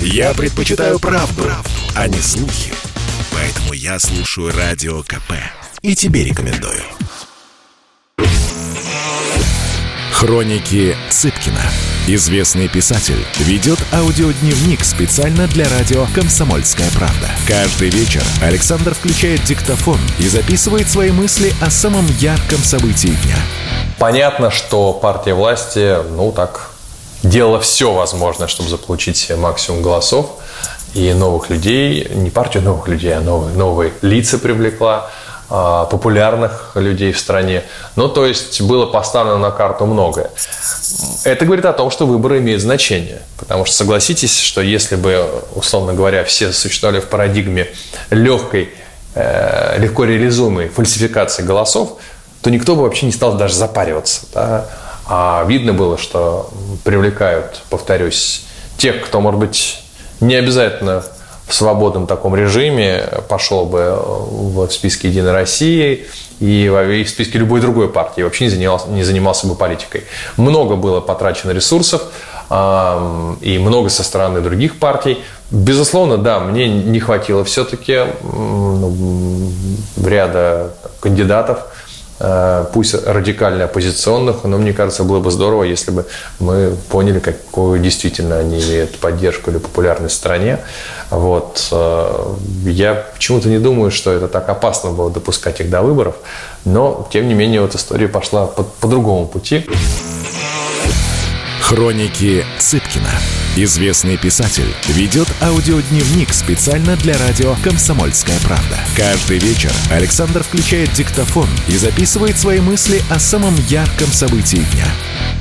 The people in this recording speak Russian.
Я предпочитаю правду, правду, а не слухи. Поэтому я слушаю Радио КП. И тебе рекомендую. Хроники Цыпкина. Известный писатель ведет аудиодневник специально для радио «Комсомольская правда». Каждый вечер Александр включает диктофон и записывает свои мысли о самом ярком событии дня. Понятно, что партия власти, ну так, делала все возможное, чтобы заполучить максимум голосов и новых людей, не партию новых людей, а новые, новые лица привлекла, а, популярных людей в стране. Ну, то есть было поставлено на карту многое. Это говорит о том, что выборы имеют значение. Потому что согласитесь, что если бы, условно говоря, все существовали в парадигме легкой, э, легко реализуемой фальсификации голосов, то никто бы вообще не стал даже запариваться. Да? А видно было, что привлекают, повторюсь, тех, кто, может быть, не обязательно в свободном таком режиме пошел бы в списке «Единой России» и в списке любой другой партии, вообще не занимался, не занимался бы политикой. Много было потрачено ресурсов, и много со стороны других партий. Безусловно, да, мне не хватило все-таки ну, ряда кандидатов – Э, пусть радикально оппозиционных, но мне кажется, было бы здорово, если бы мы поняли, какую действительно они имеют поддержку или популярность в стране. Вот. Э, я почему-то не думаю, что это так опасно было допускать их до выборов, но, тем не менее, вот история пошла по, по другому пути. Хроники Цыпкина. Известный писатель ведет аудиодневник специально для радио «Комсомольская правда». Каждый вечер Александр включает диктофон и записывает свои мысли о самом ярком событии дня –